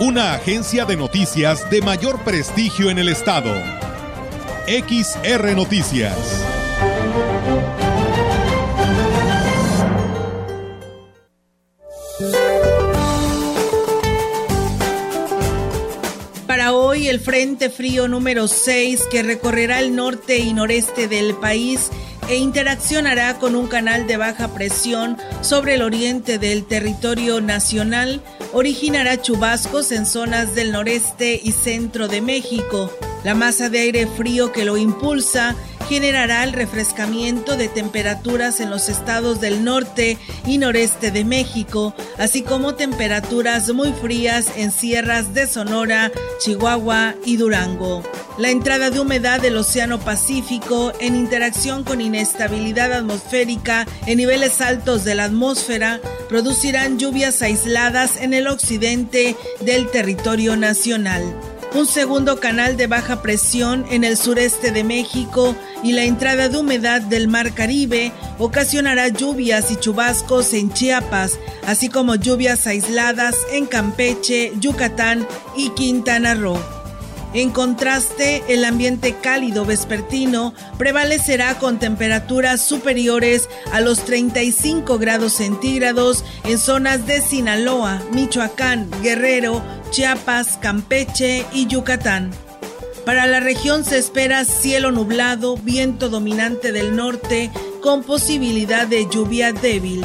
Una agencia de noticias de mayor prestigio en el estado. XR Noticias. Para hoy el Frente Frío número 6 que recorrerá el norte y noreste del país e interaccionará con un canal de baja presión sobre el oriente del territorio nacional, originará chubascos en zonas del noreste y centro de México. La masa de aire frío que lo impulsa generará el refrescamiento de temperaturas en los estados del norte y noreste de México, así como temperaturas muy frías en sierras de Sonora, Chihuahua y Durango. La entrada de humedad del Océano Pacífico en interacción con inestabilidad atmosférica en niveles altos de la atmósfera producirán lluvias aisladas en el occidente del territorio nacional un segundo canal de baja presión en el sureste de México y la entrada de humedad del Mar Caribe ocasionará lluvias y chubascos en Chiapas, así como lluvias aisladas en Campeche, Yucatán y Quintana Roo. En contraste, el ambiente cálido vespertino prevalecerá con temperaturas superiores a los 35 grados centígrados en zonas de Sinaloa, Michoacán, Guerrero, Chiapas, Campeche y Yucatán. Para la región se espera cielo nublado, viento dominante del norte con posibilidad de lluvia débil.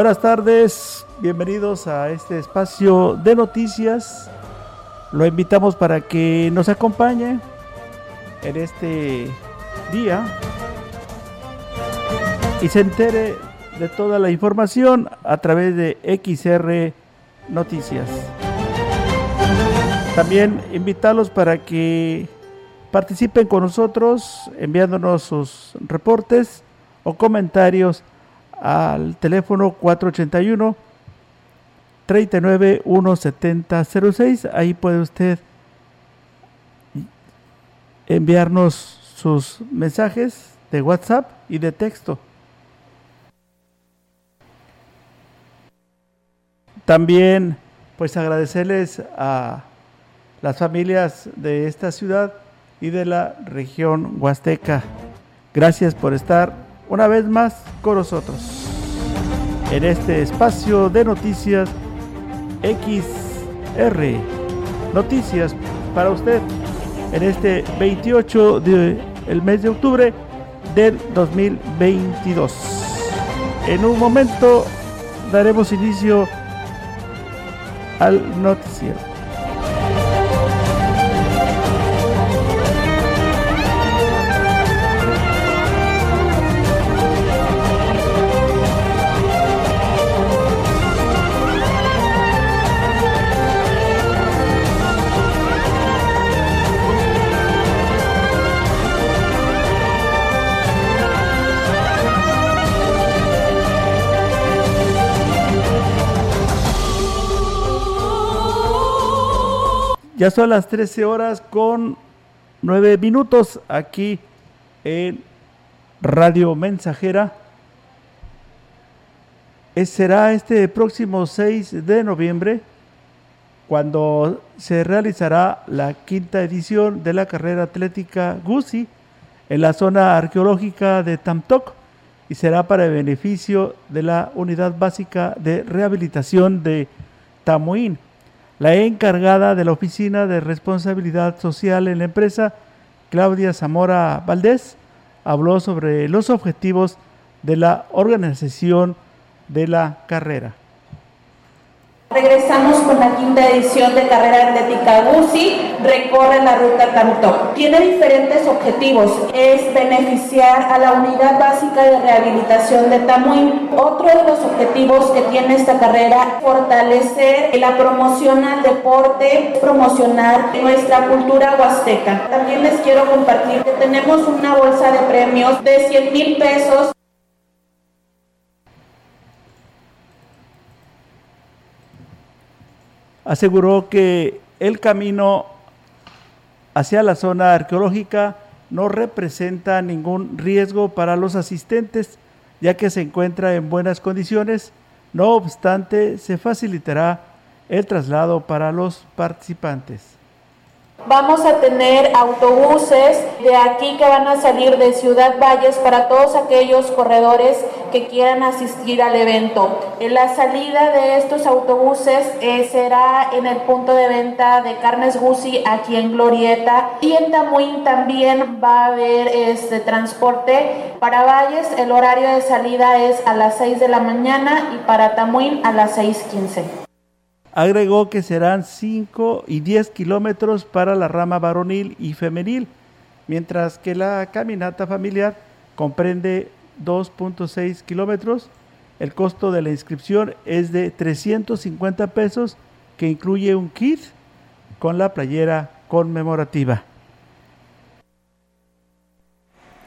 Buenas tardes, bienvenidos a este espacio de noticias. Lo invitamos para que nos acompañe en este día y se entere de toda la información a través de XR Noticias. También invitarlos para que participen con nosotros enviándonos sus reportes o comentarios al teléfono 481 39 17006. Ahí puede usted enviarnos sus mensajes de WhatsApp y de texto. También pues agradecerles a las familias de esta ciudad y de la región huasteca. Gracias por estar una vez más con nosotros en este espacio de noticias XR. Noticias para usted en este 28 del el mes de octubre del 2022. En un momento daremos inicio al noticiero. Ya son las 13 horas con 9 minutos aquí en Radio Mensajera. será este próximo 6 de noviembre cuando se realizará la quinta edición de la carrera atlética GUSI en la zona arqueológica de Tamtoc y será para el beneficio de la Unidad Básica de Rehabilitación de Tamuín. La encargada de la Oficina de Responsabilidad Social en la empresa, Claudia Zamora Valdés, habló sobre los objetivos de la organización de la carrera. Regresamos con la quinta edición de Carrera Atlética GUSI, recorre la ruta Tanto. Tiene diferentes objetivos, es beneficiar a la Unidad Básica de Rehabilitación de Tamuín. Otro de los objetivos que tiene esta carrera, fortalecer la promoción al deporte, promocionar nuestra cultura huasteca. También les quiero compartir que tenemos una bolsa de premios de 100 mil pesos aseguró que el camino hacia la zona arqueológica no representa ningún riesgo para los asistentes, ya que se encuentra en buenas condiciones. No obstante, se facilitará el traslado para los participantes. Vamos a tener autobuses de aquí que van a salir de Ciudad Valles para todos aquellos corredores que quieran asistir al evento. La salida de estos autobuses eh, será en el punto de venta de carnes Gucci aquí en Glorieta y en Tamuín también va a haber este transporte para Valles. El horario de salida es a las 6 de la mañana y para Tamuín a las 6.15. Agregó que serán 5 y 10 kilómetros para la rama varonil y femenil, mientras que la caminata familiar comprende 2.6 kilómetros. El costo de la inscripción es de 350 pesos, que incluye un kit con la playera conmemorativa.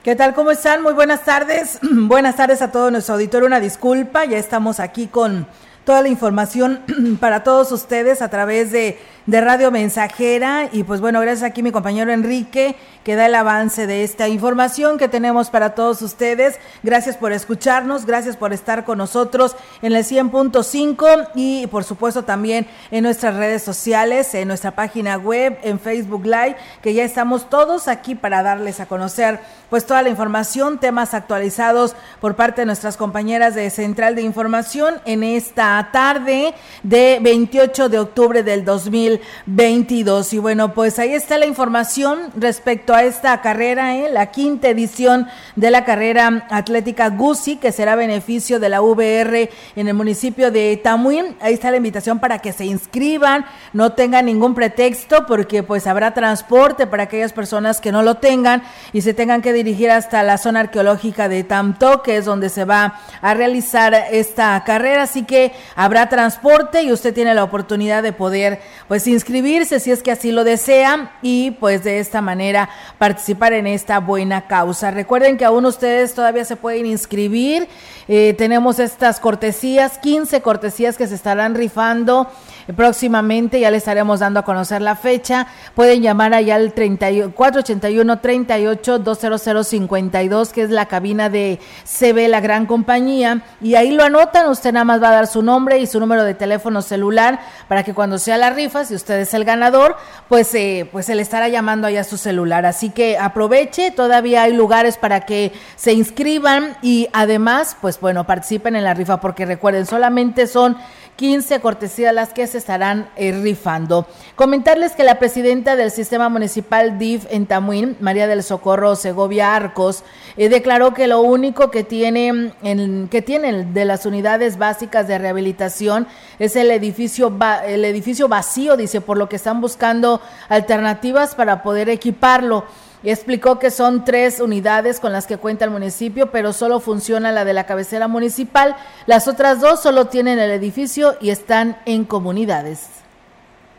¿Qué tal? ¿Cómo están? Muy buenas tardes. buenas tardes a todo nuestro auditorio. Una disculpa, ya estamos aquí con toda la información para todos ustedes a través de de Radio Mensajera. Y pues bueno, gracias aquí mi compañero Enrique que da el avance de esta información que tenemos para todos ustedes. Gracias por escucharnos, gracias por estar con nosotros en el 100.5 y por supuesto también en nuestras redes sociales, en nuestra página web, en Facebook Live, que ya estamos todos aquí para darles a conocer pues toda la información, temas actualizados por parte de nuestras compañeras de Central de Información en esta tarde de 28 de octubre del 2000 22 Y bueno, pues ahí está la información respecto a esta carrera, ¿eh? la quinta edición de la carrera atlética GUSI, que será beneficio de la VR en el municipio de Tamuín. Ahí está la invitación para que se inscriban, no tengan ningún pretexto, porque pues habrá transporte para aquellas personas que no lo tengan y se tengan que dirigir hasta la zona arqueológica de Tamto, que es donde se va a realizar esta carrera. Así que habrá transporte y usted tiene la oportunidad de poder pues pues, inscribirse si es que así lo desean y pues de esta manera participar en esta buena causa. Recuerden que aún ustedes todavía se pueden inscribir. Eh, tenemos estas cortesías, 15 cortesías que se estarán rifando próximamente, ya le estaremos dando a conocer la fecha. Pueden llamar allá al 481 38 20052, que es la cabina de CB, la gran compañía, y ahí lo anotan, usted nada más va a dar su nombre y su número de teléfono celular para que cuando sea la rifa, si usted es el ganador, pues, eh, pues se le estará llamando allá su celular. Así que aproveche, todavía hay lugares para que se inscriban y además, pues bueno, participen en la rifa, porque recuerden, solamente son 15 cortesías las que se estarán eh, rifando. Comentarles que la presidenta del sistema municipal DIF en Tamuín, María del Socorro Segovia Arcos, eh, declaró que lo único que tiene en, que tienen de las unidades básicas de rehabilitación es el edificio el edificio vacío, dice, por lo que están buscando alternativas para poder equiparlo y explicó que son tres unidades con las que cuenta el municipio, pero solo funciona la de la cabecera municipal. Las otras dos solo tienen el edificio y están en comunidades.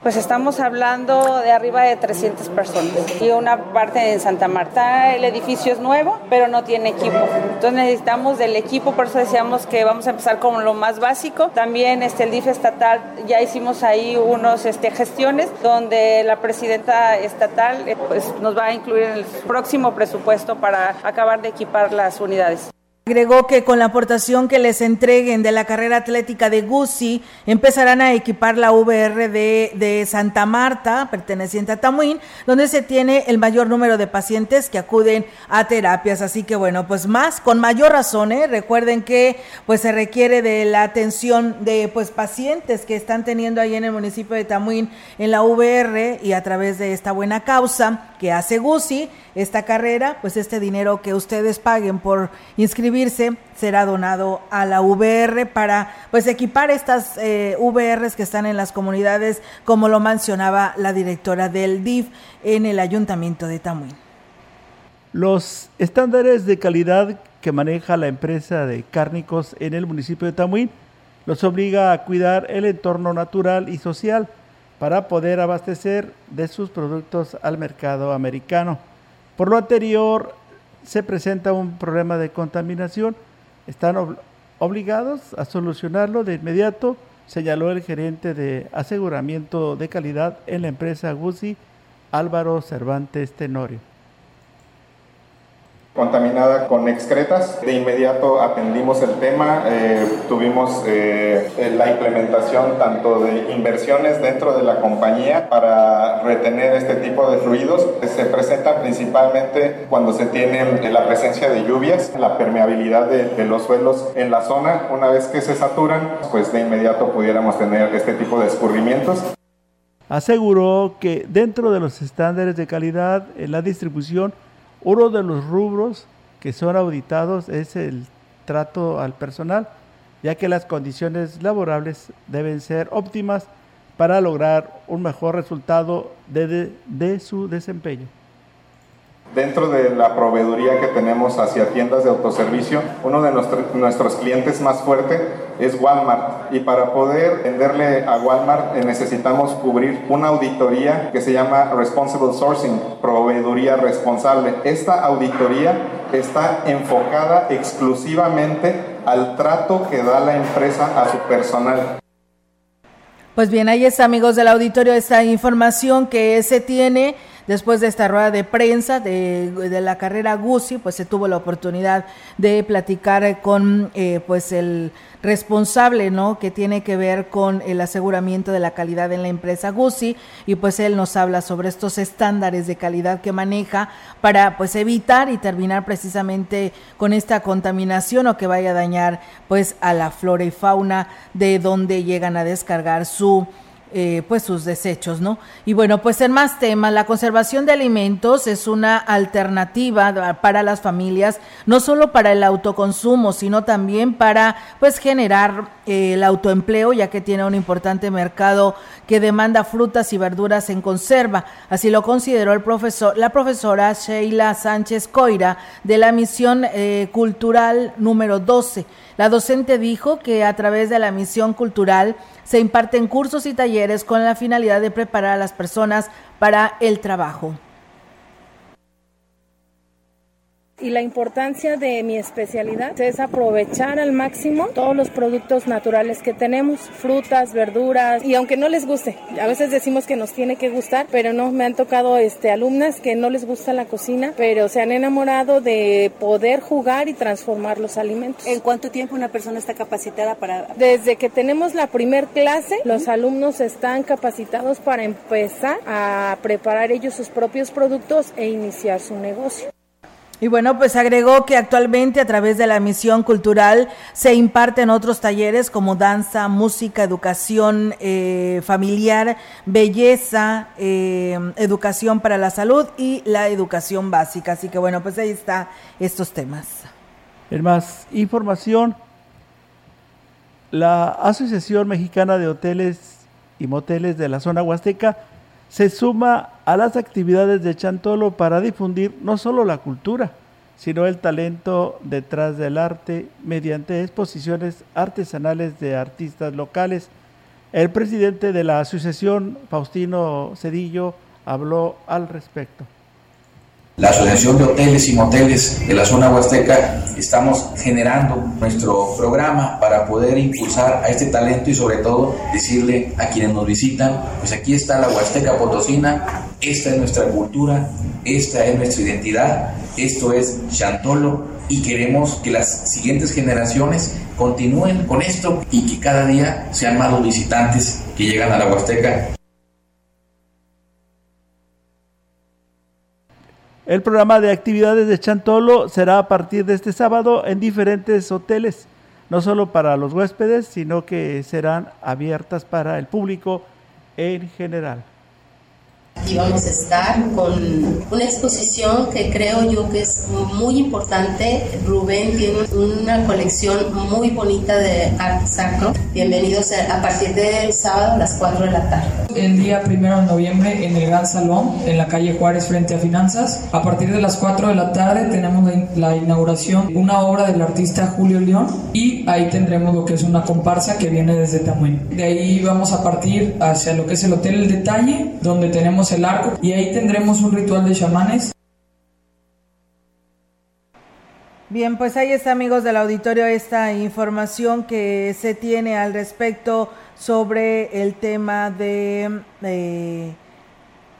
Pues estamos hablando de arriba de 300 personas y una parte en Santa Marta. El edificio es nuevo, pero no tiene equipo. Entonces necesitamos del equipo, por eso decíamos que vamos a empezar con lo más básico. También este, el DIF estatal, ya hicimos ahí unos este, gestiones donde la presidenta estatal eh, pues, nos va a incluir en el próximo presupuesto para acabar de equipar las unidades. Agregó que con la aportación que les entreguen de la carrera atlética de Guzzi, empezarán a equipar la VR de, Santa Marta, perteneciente a Tamuín, donde se tiene el mayor número de pacientes que acuden a terapias. Así que bueno, pues más, con mayor razón, ¿eh? recuerden que pues se requiere de la atención de pues pacientes que están teniendo ahí en el municipio de Tamuín en la VR y a través de esta buena causa que hace Guzzi, esta carrera, pues este dinero que ustedes paguen por inscribirse será donado a la VR para pues equipar estas eh, VRs que están en las comunidades, como lo mencionaba la directora del DIF en el ayuntamiento de Tamuín. Los estándares de calidad que maneja la empresa de cárnicos en el municipio de Tamuín los obliga a cuidar el entorno natural y social para poder abastecer de sus productos al mercado americano. Por lo anterior, se presenta un problema de contaminación. Están obligados a solucionarlo de inmediato, señaló el gerente de aseguramiento de calidad en la empresa Guzzi, Álvaro Cervantes Tenorio contaminada con excretas. De inmediato atendimos el tema, eh, tuvimos eh, la implementación tanto de inversiones dentro de la compañía para retener este tipo de fluidos. Se presentan principalmente cuando se tiene la presencia de lluvias, la permeabilidad de, de los suelos en la zona. Una vez que se saturan, pues de inmediato pudiéramos tener este tipo de escurrimientos. Aseguró que dentro de los estándares de calidad en la distribución uno de los rubros que son auditados es el trato al personal, ya que las condiciones laborables deben ser óptimas para lograr un mejor resultado de, de, su desempeño. Dentro de la proveeduría que tenemos hacia tiendas de autoservicio, uno de nuestros clientes más fuerte es Walmart. Y para poder venderle a Walmart eh, necesitamos cubrir una auditoría que se llama Responsible Sourcing, proveeduría responsable. Esta auditoría está enfocada exclusivamente al trato que da la empresa a su personal. Pues bien, ahí está, amigos del auditorio, esta información que se tiene Después de esta rueda de prensa de, la carrera Guzzi, pues se tuvo la oportunidad de platicar con eh, pues el responsable, ¿no? Que tiene que ver con el aseguramiento de la calidad en la empresa Guzzi y pues él nos habla sobre estos estándares de calidad que maneja para pues evitar y terminar precisamente con esta contaminación o que vaya a dañar pues a la flora y fauna de donde llegan a descargar su eh, pues sus desechos, ¿no? Y bueno, pues en más temas, la conservación de alimentos es una alternativa para las familias, no solo para el autoconsumo, sino también para pues generar eh, el autoempleo, ya que tiene un importante mercado que demanda frutas y verduras en conserva. Así lo consideró el profesor, la profesora Sheila Sánchez Coira de la misión eh, cultural número 12. La docente dijo que a través de la misión cultural se imparten cursos y talleres con la finalidad de preparar a las personas para el trabajo. Y la importancia de mi especialidad es aprovechar al máximo todos los productos naturales que tenemos, frutas, verduras y aunque no les guste, a veces decimos que nos tiene que gustar, pero no me han tocado este alumnas que no les gusta la cocina, pero se han enamorado de poder jugar y transformar los alimentos. ¿En cuánto tiempo una persona está capacitada para Desde que tenemos la primer clase, los alumnos están capacitados para empezar a preparar ellos sus propios productos e iniciar su negocio. Y bueno, pues agregó que actualmente a través de la misión cultural se imparten otros talleres como danza, música, educación eh, familiar, belleza, eh, educación para la salud y la educación básica. Así que bueno, pues ahí está estos temas. En más información, la Asociación Mexicana de Hoteles y Moteles de la zona Huasteca se suma a las actividades de Chantolo para difundir no solo la cultura, sino el talento detrás del arte mediante exposiciones artesanales de artistas locales. El presidente de la asociación, Faustino Cedillo, habló al respecto. La Asociación de Hoteles y Moteles de la zona huasteca estamos generando nuestro programa para poder impulsar a este talento y sobre todo decirle a quienes nos visitan, pues aquí está la Huasteca Potosina, esta es nuestra cultura, esta es nuestra identidad, esto es Chantolo y queremos que las siguientes generaciones continúen con esto y que cada día sean más los visitantes que llegan a la Huasteca. El programa de actividades de Chantolo será a partir de este sábado en diferentes hoteles, no solo para los huéspedes, sino que serán abiertas para el público en general. Y vamos a estar con una exposición que creo yo que es muy importante. Rubén tiene una colección muy bonita de arte sacro. Bienvenidos a partir del sábado a las 4 de la tarde. El día primero de noviembre en el Gran Salón, en la calle Juárez frente a Finanzas. A partir de las 4 de la tarde tenemos la inauguración de una obra del artista Julio León y ahí tendremos lo que es una comparsa que viene desde Tamuín. De ahí vamos a partir hacia lo que es el Hotel El Detalle, donde tenemos el arco y ahí tendremos un ritual de chamanes. Bien, pues ahí está amigos del auditorio esta información que se tiene al respecto sobre el tema de... Eh,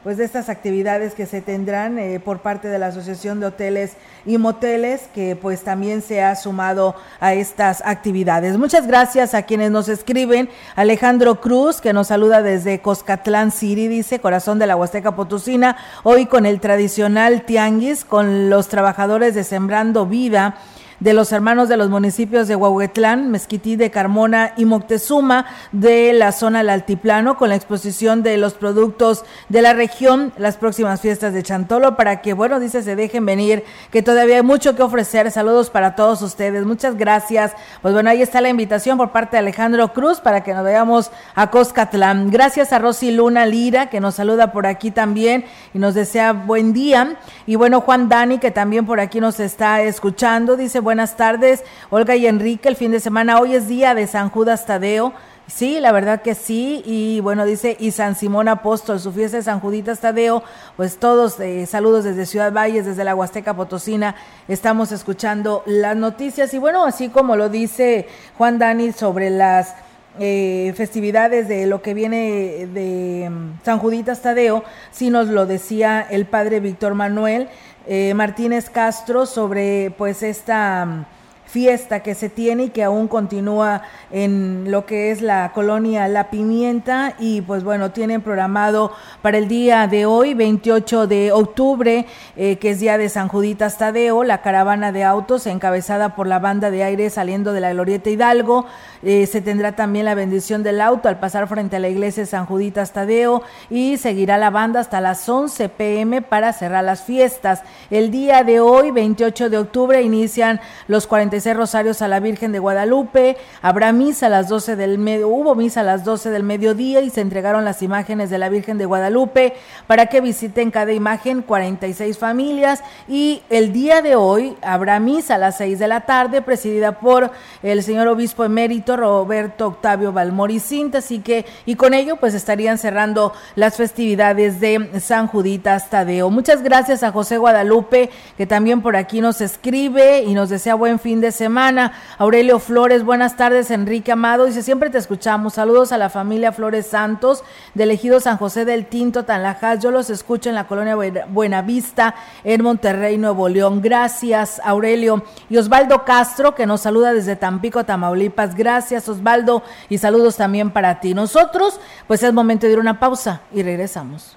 pues de estas actividades que se tendrán eh, por parte de la Asociación de Hoteles y Moteles, que pues también se ha sumado a estas actividades. Muchas gracias a quienes nos escriben. Alejandro Cruz, que nos saluda desde Coscatlán City, dice, corazón de la Huasteca Potosina, hoy con el tradicional tianguis, con los trabajadores de Sembrando Vida de los hermanos de los municipios de Huahuetlán, Mezquití de Carmona y Moctezuma de la zona del Altiplano con la exposición de los productos de la región, las próximas fiestas de Chantolo para que, bueno, dice, se dejen venir, que todavía hay mucho que ofrecer. Saludos para todos ustedes. Muchas gracias. Pues bueno, ahí está la invitación por parte de Alejandro Cruz para que nos veamos a Coscatlán. Gracias a Rosy Luna Lira, que nos saluda por aquí también y nos desea buen día. Y bueno, Juan Dani, que también por aquí nos está escuchando, dice, buenas tardes. Olga y Enrique, el fin de semana, hoy es día de San Judas Tadeo. Sí, la verdad que sí. Y bueno, dice, y San Simón Apóstol, su fiesta de San Juditas Tadeo. Pues todos, eh, saludos desde Ciudad Valles, desde la Huasteca Potosina. Estamos escuchando las noticias. Y bueno, así como lo dice Juan Dani sobre las eh, festividades de lo que viene de mm, San Juditas Tadeo, sí nos lo decía el padre Víctor Manuel eh, Martínez Castro sobre pues esta fiesta que se tiene y que aún continúa en lo que es la colonia La Pimienta y pues bueno, tienen programado para el día de hoy, 28 de octubre, eh, que es día de San Juditas Tadeo, la caravana de autos encabezada por la banda de aire saliendo de la Glorieta Hidalgo, eh, se tendrá también la bendición del auto al pasar frente a la iglesia de San Juditas Tadeo y seguirá la banda hasta las 11 pm para cerrar las fiestas. El día de hoy, 28 de octubre, inician los 45 rosarios a la Virgen de Guadalupe, habrá misa a las 12 del medio, hubo misa a las 12 del mediodía y se entregaron las imágenes de la Virgen de Guadalupe para que visiten cada imagen 46 familias. Y el día de hoy habrá misa a las 6 de la tarde presidida por el señor obispo emérito Roberto Octavio Valmoricint, así que y con ello pues estarían cerrando las festividades de San Juditas Tadeo. Muchas gracias a José Guadalupe que también por aquí nos escribe y nos desea buen fin de semana. Aurelio Flores, buenas tardes. Enrique Amado dice, siempre te escuchamos. Saludos a la familia Flores Santos, del ejido San José del Tinto, Tanlajas. Yo los escucho en la colonia Buenavista, en Monterrey, Nuevo León. Gracias, Aurelio. Y Osvaldo Castro, que nos saluda desde Tampico, Tamaulipas. Gracias, Osvaldo. Y saludos también para ti. Nosotros, pues es momento de ir a una pausa y regresamos.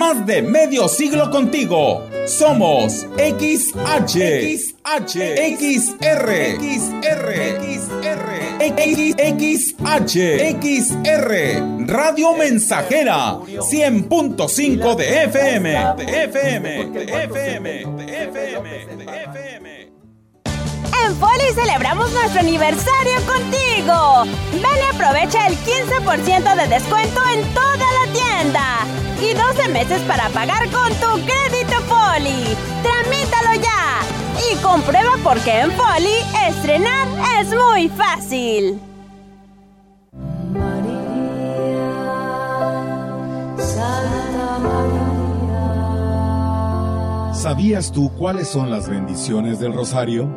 Más de medio siglo contigo Somos XH, XH, XR, XR, XR, XH, XR, Radio Mensajera, 100.5 de FM, de FM, de FM, de FM, de FM. En Foli celebramos nuestro aniversario contigo. Ven y aprovecha el 15% de descuento en toda la tienda y 12 meses para pagar con tu crédito Poli. Tramítalo ya y comprueba por qué en Poli estrenar es muy fácil. ¿Sabías tú cuáles son las bendiciones del rosario?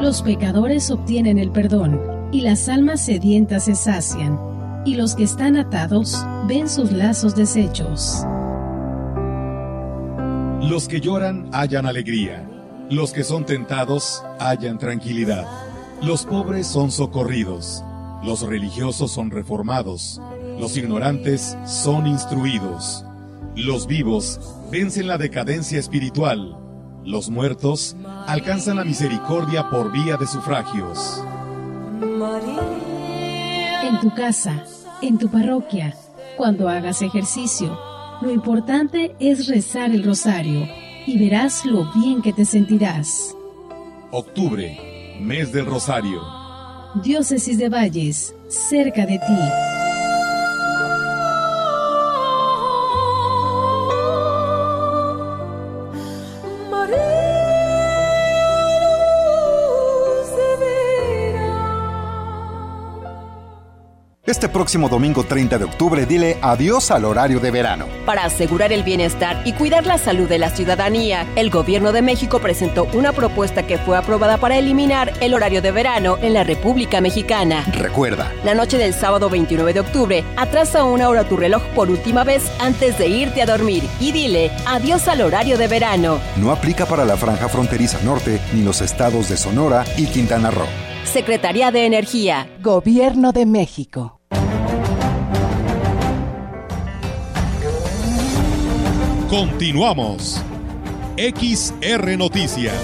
Los pecadores obtienen el perdón y las almas sedientas se sacian y los que están atados ven sus lazos deshechos. Los que lloran hallan alegría, los que son tentados hallan tranquilidad, los pobres son socorridos, los religiosos son reformados, los ignorantes son instruidos, los vivos vencen la decadencia espiritual, los muertos alcanzan la misericordia por vía de sufragios. En tu casa, en tu parroquia, cuando hagas ejercicio, lo importante es rezar el rosario y verás lo bien que te sentirás. Octubre, mes del rosario. Diócesis de Valles, cerca de ti. Este próximo domingo 30 de octubre dile adiós al horario de verano. Para asegurar el bienestar y cuidar la salud de la ciudadanía, el Gobierno de México presentó una propuesta que fue aprobada para eliminar el horario de verano en la República Mexicana. Recuerda, la noche del sábado 29 de octubre, atrasa una hora tu reloj por última vez antes de irte a dormir y dile adiós al horario de verano. No aplica para la franja fronteriza norte ni los estados de Sonora y Quintana Roo. Secretaría de Energía. Gobierno de México. Continuamos. XR Noticias.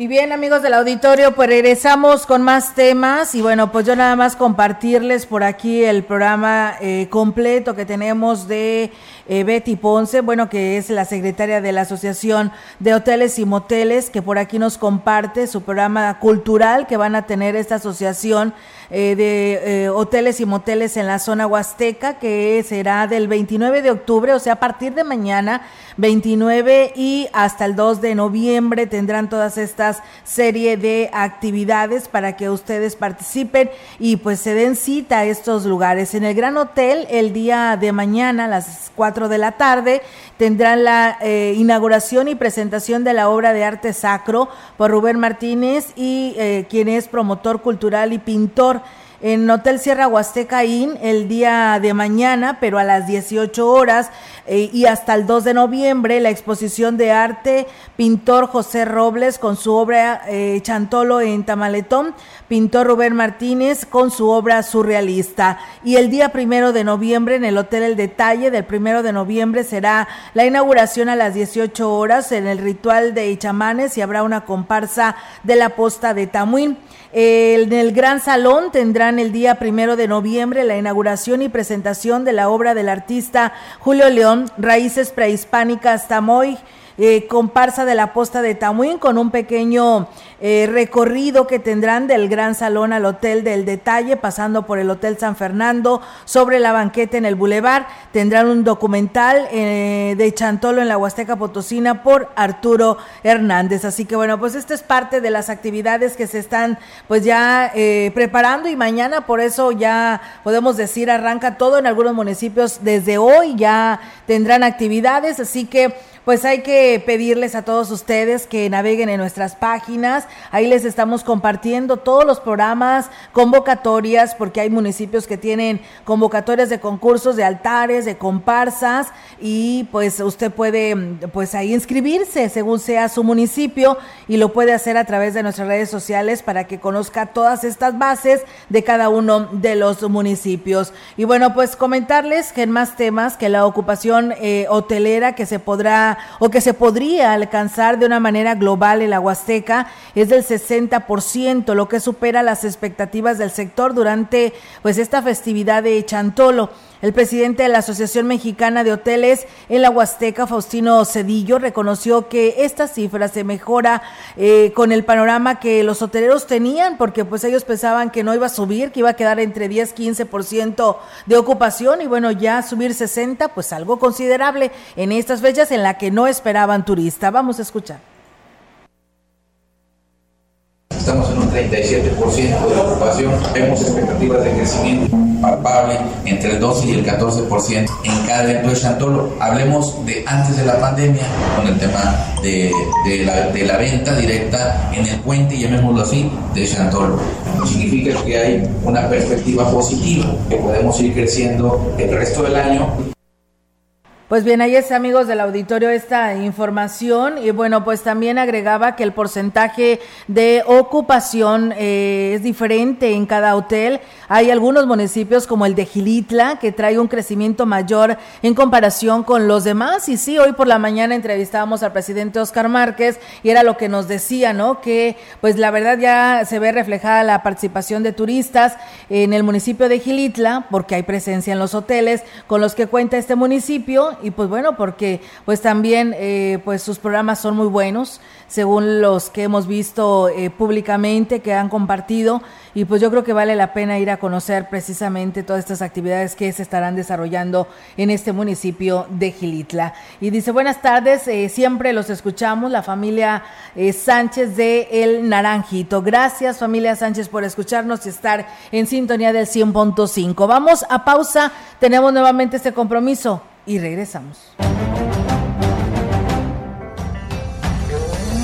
Y bien, amigos del auditorio, pues regresamos con más temas y bueno, pues yo nada más compartirles por aquí el programa eh, completo que tenemos de eh, Betty Ponce, bueno, que es la secretaria de la Asociación de Hoteles y Moteles, que por aquí nos comparte su programa cultural que van a tener esta asociación eh, de eh, hoteles y moteles en la zona huasteca, que será del 29 de octubre, o sea, a partir de mañana, 29 y hasta el 2 de noviembre tendrán todas estas serie de actividades para que ustedes participen y pues se den cita a estos lugares. En el Gran Hotel, el día de mañana, a las 4 de la tarde, tendrán la eh, inauguración y presentación de la obra de arte sacro por Rubén Martínez y quien es promotor cultural y pintor en Hotel Sierra Huasteca Inn el día de mañana, pero a las 18 horas eh, y hasta el 2 de noviembre, la exposición de arte pintor José Robles con su obra eh, Chantolo en Tamaletón, pintor Rubén Martínez con su obra surrealista. Y el día primero de noviembre en el Hotel El Detalle, del primero de noviembre será la inauguración a las 18 horas en el ritual de chamanes y habrá una comparsa de la posta de Tamuín. En el Gran Salón tendrán el día primero de noviembre la inauguración y presentación de la obra del artista Julio León, Raíces Prehispánicas Tamoy eh, comparsa de la posta de Tamuín con un pequeño eh, recorrido que tendrán del Gran Salón al Hotel del Detalle, pasando por el Hotel San Fernando, sobre la banqueta en el Boulevard. Tendrán un documental eh, de Chantolo en la Huasteca Potosina por Arturo Hernández. Así que bueno, pues esta es parte de las actividades que se están pues ya preparando y mañana por eso ya podemos decir arranca todo en algunos municipios desde hoy ya tendrán actividades. Así que pues hay que pedirles a todos ustedes que naveguen en nuestras páginas Ahí les estamos compartiendo todos los programas, convocatorias, porque hay municipios que tienen convocatorias de concursos, de altares, de comparsas y pues usted puede pues ahí inscribirse según sea su municipio y lo puede hacer a través de nuestras redes sociales para que conozca todas estas bases de cada uno de los municipios. Y bueno, pues comentarles que en más temas que la ocupación eh, hotelera que se podrá o que se podría alcanzar de una manera global en la Huasteca es del 60%, lo que supera las expectativas del sector durante pues esta festividad de Chantolo. El presidente de la Asociación Mexicana de Hoteles en la Huasteca, Faustino Cedillo, reconoció que esta cifra se mejora eh, con el panorama que los hoteleros tenían, porque pues ellos pensaban que no iba a subir, que iba a quedar entre 10 15% de ocupación y bueno, ya subir 60, pues algo considerable en estas fechas en la que no esperaban turista. Vamos a escuchar. Estamos en un 37% de ocupación. Vemos expectativas de crecimiento palpable entre el 12 y el 14% en cada evento de Chantolo. Hablemos de antes de la pandemia con el tema de, la, de la venta directa en el puente, llamémoslo así, de Chantolo. Significa que hay una perspectiva positiva, que podemos ir creciendo el resto del año pues bien, ahí es amigos del auditorio esta información y bueno, pues también agregaba que el porcentaje de ocupación eh, es diferente en cada hotel. Hay algunos municipios como el de Gilitla que trae un crecimiento mayor en comparación con los demás y sí, hoy por la mañana entrevistábamos al presidente Oscar Márquez y era lo que nos decía, ¿no? Que pues la verdad ya se ve reflejada la participación de turistas en el municipio de Gilitla porque hay presencia en los hoteles con los que cuenta este municipio y pues bueno, porque pues también eh, pues sus programas son muy buenos, según los que hemos visto eh, públicamente, que han compartido, y pues yo creo que vale la pena ir a conocer precisamente todas estas actividades que se estarán desarrollando en este municipio de Gilitla. Y dice, buenas tardes, eh, siempre los escuchamos, la familia Sánchez de El Naranjito. Gracias familia Sánchez por escucharnos y estar en sintonía del 100.5. Vamos a pausa, tenemos nuevamente este compromiso y regresamos.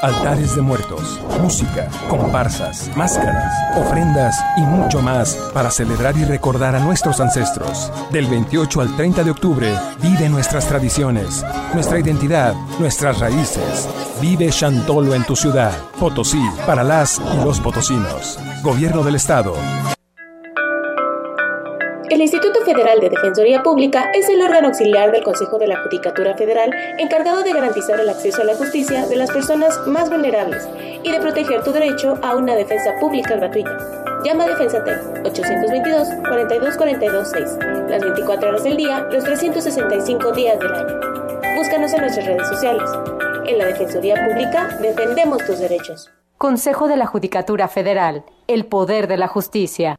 Altares de muertos, música, comparsas, máscaras, ofrendas y mucho más para celebrar y recordar a nuestros ancestros. Del 28 al 30 de octubre, vive nuestras tradiciones, nuestra identidad, nuestras raíces. Vive Chantolo en tu ciudad. Potosí, para las y los potosinos. Gobierno del Estado. El Instituto Federal de Defensoría Pública es el órgano auxiliar del Consejo de la Judicatura Federal encargado de garantizar el acceso a la justicia de las personas más vulnerables y de proteger tu derecho a una defensa pública gratuita. Llama a Defensa 822 42 42 6 las 24 horas del día, los 365 días del año. Búscanos en nuestras redes sociales. En la Defensoría Pública defendemos tus derechos. Consejo de la Judicatura Federal, el poder de la justicia.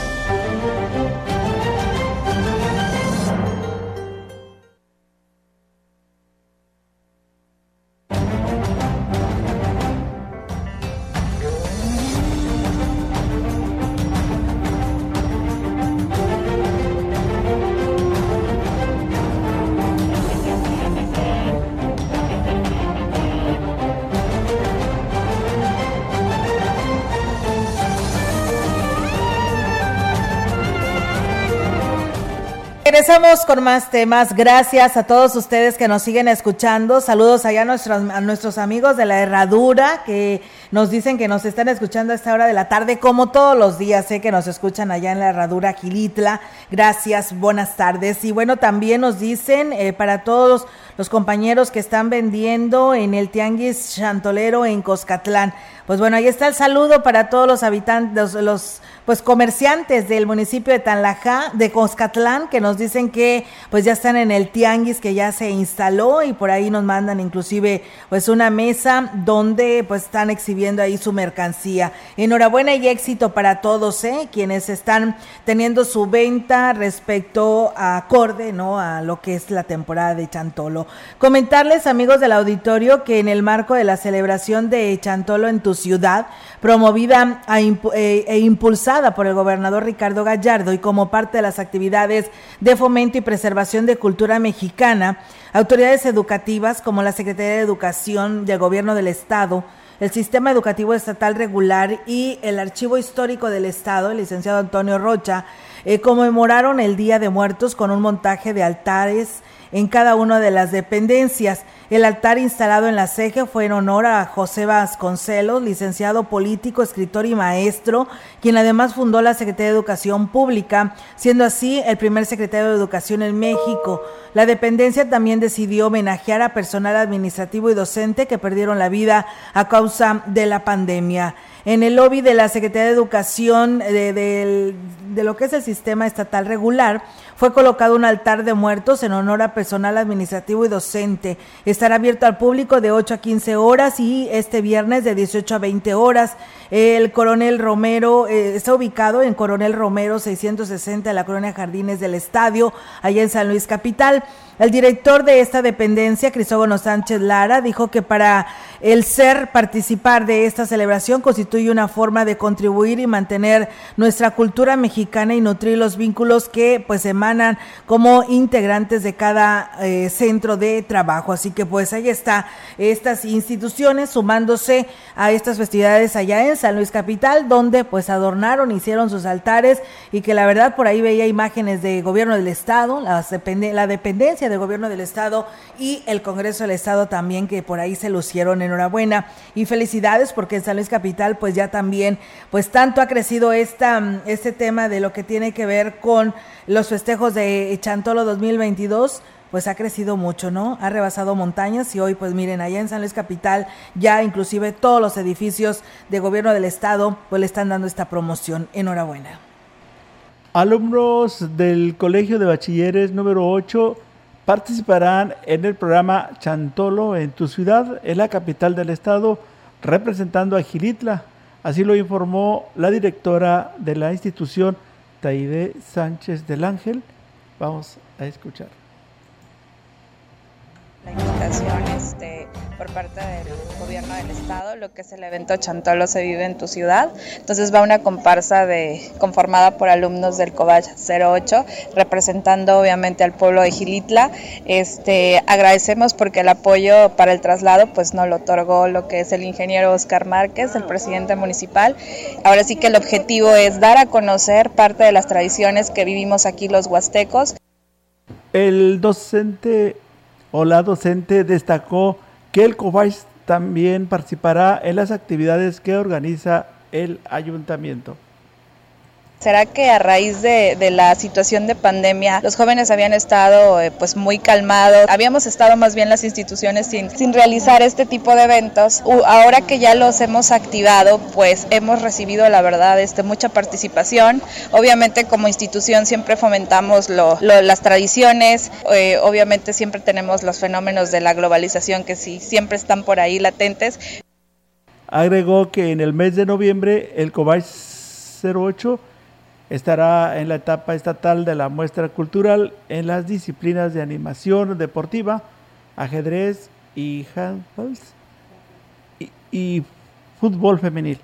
Regresamos con más temas. Gracias a todos ustedes que nos siguen escuchando. Saludos allá a nuestros, a nuestros amigos de la Herradura que nos dicen que nos están escuchando a esta hora de la tarde, como todos los días. Sé que nos escuchan allá en la Herradura Gilitla. Gracias, buenas tardes. Y bueno, también nos dicen eh, para todos los compañeros que están vendiendo en el Tianguis Chantolero en Coscatlán. Pues bueno, ahí está el saludo para todos los habitantes, los, pues comerciantes del municipio de Tanlajá, de Coscatlán, que nos dicen que pues ya están en el tianguis que ya se instaló y por ahí nos mandan inclusive pues una mesa donde pues están exhibiendo ahí su mercancía. Enhorabuena y éxito para todos, ¿eh? quienes están teniendo su venta respecto a acorde, ¿no? A lo que es la temporada de Chantolo. Comentarles, amigos del auditorio, que en el marco de la celebración de Chantolo en tu ciudad, promovida eh, e impulsada por el gobernador Ricardo Gallardo y como parte de las actividades de fomento y preservación de cultura mexicana, autoridades educativas como la Secretaría de Educación del Gobierno del Estado, el Sistema Educativo Estatal Regular y el Archivo Histórico del Estado, el licenciado Antonio Rocha, eh, conmemoraron el Día de Muertos con un montaje de altares en cada una de las dependencias. El altar instalado en la ceja fue en honor a José Vasconcelos, licenciado político, escritor y maestro, quien además fundó la Secretaría de Educación Pública, siendo así el primer secretario de Educación en México. La dependencia también decidió homenajear a personal administrativo y docente que perdieron la vida a causa de la pandemia en el lobby de la Secretaría de Educación de, de, lo que es el sistema estatal regular, fue colocado un altar de muertos en honor a personal administrativo y docente. Estará abierto al público de 8 a 15 horas y este viernes de 18 a 20 horas. El coronel Romero eh, está ubicado en Coronel Romero 660 de la colonia Jardines del Estadio, allá en San Luis Capital. El director de esta dependencia, Cristóbalo Sánchez Lara, dijo que para el ser participar de esta celebración constituye una forma de contribuir y mantener nuestra cultura mexicana y nutrir los vínculos que pues emanan como integrantes de cada eh, centro de trabajo. Así que pues ahí está estas instituciones sumándose a estas festividades allá en San Luis Capital, donde pues adornaron, hicieron sus altares y que la verdad por ahí veía imágenes de gobierno del estado, la dependencia de Gobierno del Estado y el Congreso del Estado también, que por ahí se lucieron. Enhorabuena y felicidades porque en San Luis Capital pues ya también, pues tanto ha crecido esta, este tema de lo que tiene que ver con los festejos de Chantolo 2022 pues ha crecido mucho, ¿no? Ha rebasado montañas y hoy, pues miren, allá en San Luis Capital, ya inclusive todos los edificios de gobierno del estado, pues le están dando esta promoción. Enhorabuena. Alumnos del Colegio de Bachilleres número 8 participarán en el programa Chantolo en tu ciudad, en la capital del estado, representando a Gilitla. Así lo informó la directora de la institución, Taide Sánchez del Ángel. Vamos a escuchar la invitación este, por parte del gobierno del estado, lo que es el evento Chantolo se vive en tu ciudad. Entonces va una comparsa de, conformada por alumnos del Cobach 08, representando obviamente al pueblo de Gilitla. Este, agradecemos porque el apoyo para el traslado pues nos lo otorgó lo que es el ingeniero Oscar Márquez, el presidente municipal. Ahora sí que el objetivo es dar a conocer parte de las tradiciones que vivimos aquí los huastecos. El docente o la docente destacó que el COBAIS también participará en las actividades que organiza el ayuntamiento. ¿Será que a raíz de, la situación de pandemia los jóvenes habían estado eh, pues muy calmados? Habíamos estado más bien las instituciones sin, realizar este tipo de eventos. Ahora que ya los hemos activado, pues hemos recibido la verdad este, mucha participación. Obviamente como institución siempre fomentamos las tradiciones, eh, obviamente siempre tenemos los fenómenos de la globalización que sí siempre están por ahí latentes, Agregó que en el mes de noviembre el Cobach 08 estará en la etapa estatal de la muestra cultural en las disciplinas de animación deportiva, ajedrez y handballs y, fútbol femenil.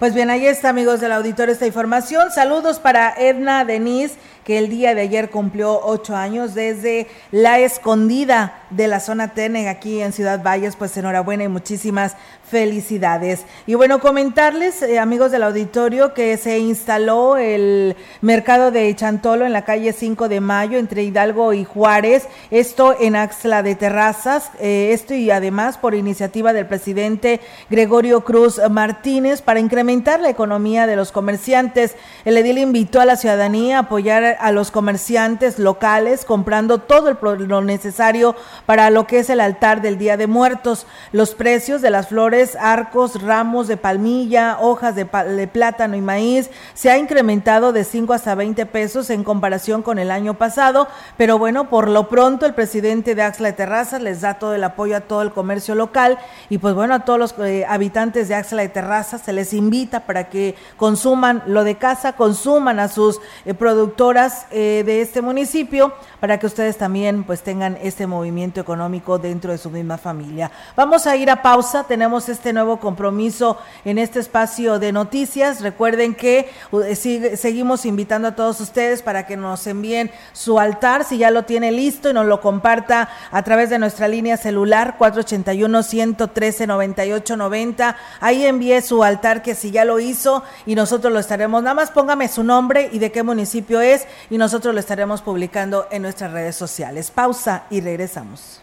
Pues bien, ahí está, amigos del auditorio, esta información. Saludos para Edna Denise, que el día de ayer cumplió ocho años desde la escondida de la zona Teneg aquí en Ciudad Valles. Pues enhorabuena y muchísimas felicidades. Y bueno, comentarles, eh, amigos del auditorio, que se instaló el mercado de Chantolo en la calle 5 de Mayo, entre Hidalgo y Juárez. Esto en Axla de Terrazas. eh, esto y además por iniciativa del presidente Gregorio Cruz Martínez para incrementar la economía de los comerciantes. El edil invitó a la ciudadanía a apoyar a los comerciantes locales comprando todo lo necesario para lo que es el altar del Día de Muertos. Los precios de las flores, arcos, ramos de palmilla, hojas de plátano y maíz se ha incrementado de 5 hasta 20 pesos en comparación con el año pasado, pero bueno, por lo pronto el presidente de Axla de Terrazas les da todo el apoyo a todo el comercio local y pues bueno, a todos los eh, habitantes de Axla de Terrazas se les invita para que consuman lo de casa, consuman a sus eh, productoras eh, de este municipio para que ustedes también pues tengan este movimiento económico dentro de su misma familia. Vamos a ir a pausa, tenemos este nuevo compromiso en este espacio de noticias. Recuerden que eh, seguimos invitando a todos ustedes para que nos envíen su altar, si ya lo tiene listo y nos lo comparta a través de nuestra línea celular 481 113 98 90. Ahí envíe su altar que si ya lo hizo y nosotros lo estaremos, nada más póngame su nombre y de qué municipio es y nosotros lo estaremos publicando en nuestras redes sociales. Pausa y regresamos.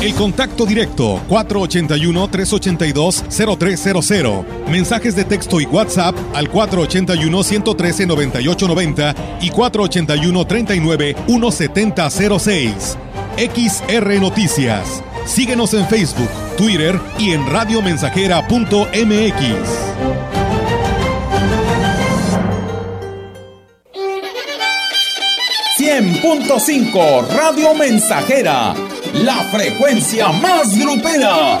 El contacto directo 481-382-0300. Mensajes de texto y WhatsApp al 481-113-9890 y 481-39-1706. XR Noticias. Síguenos en Facebook, Twitter y en radiomensajera.mx. 100.5 Radio Mensajera, la frecuencia más grupera.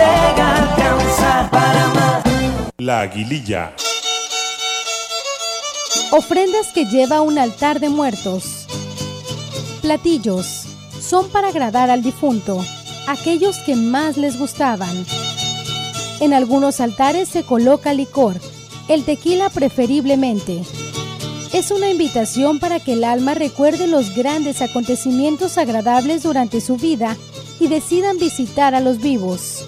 alcanza para más. La aguililla. Ofrendas que lleva un altar de muertos. Platillos. Son para agradar al difunto, aquellos que más les gustaban. En algunos altares se coloca licor, el tequila preferiblemente. Es una invitación para que el alma recuerde los grandes acontecimientos agradables durante su vida y decidan visitar a los vivos.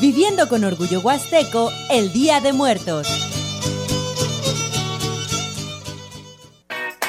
Viviendo con orgullo huasteco el Día de Muertos.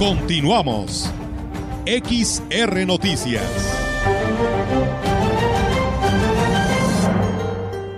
Continuamos. XR Noticias.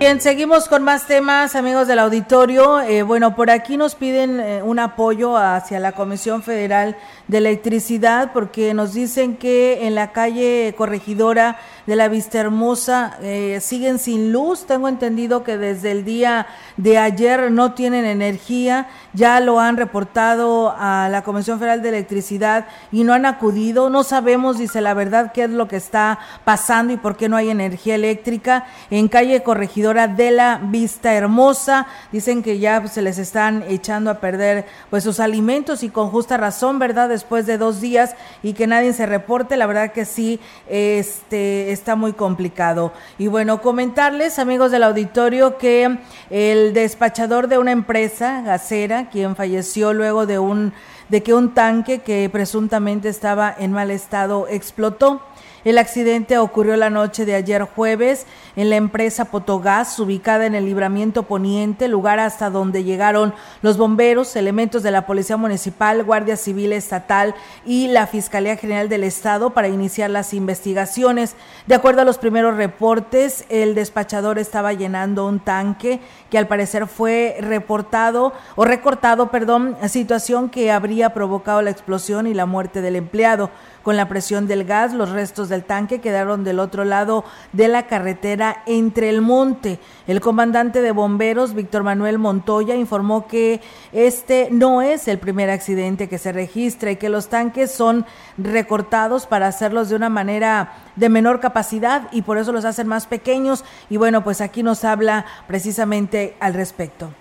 Bien, seguimos con más temas, amigos del auditorio. Eh, bueno, por aquí nos piden eh, un apoyo hacia la Comisión Federal de Electricidad porque nos dicen que en la calle Corregidora de la Vista Hermosa eh, siguen sin luz. Tengo entendido que desde el día de ayer no tienen energía. Ya lo han reportado a la Comisión Federal de Electricidad y no han acudido. No sabemos, dice la verdad, qué es lo que está pasando y por qué no hay energía eléctrica. En calle Corregidora de la Vista Hermosa. Dicen que ya se les están echando a perder pues sus alimentos y con justa razón, ¿verdad? Después de dos días y que nadie se reporte, la verdad que sí, este está muy complicado. Y bueno, comentarles, amigos del auditorio, que el despachador de una empresa gasera, quien falleció luego de un de que un tanque que presuntamente estaba en mal estado explotó. El accidente ocurrió la noche de ayer jueves en la empresa Potogás, ubicada en el libramiento poniente, lugar hasta donde llegaron los bomberos, elementos de la Policía Municipal, Guardia Civil Estatal y la Fiscalía General del Estado para iniciar las investigaciones. De acuerdo a los primeros reportes, el despachador estaba llenando un tanque que al parecer fue reportado o recortado, perdón, situación que habría provocado la explosión y la muerte del empleado. Con la presión del gas, los restos del tanque quedaron del otro lado de la carretera entre el monte. El comandante de bomberos, Víctor Manuel Montoya, informó que este no es el primer accidente que se registra y que los tanques son recortados para hacerlos de una manera de menor capacidad y por eso los hacen más pequeños. Y bueno, pues aquí nos habla precisamente al respecto.